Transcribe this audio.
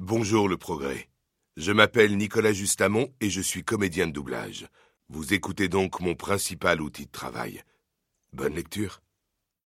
Bonjour le progrès. Je m'appelle Nicolas Justamont et je suis comédien de doublage. Vous écoutez donc mon principal outil de travail. Bonne lecture.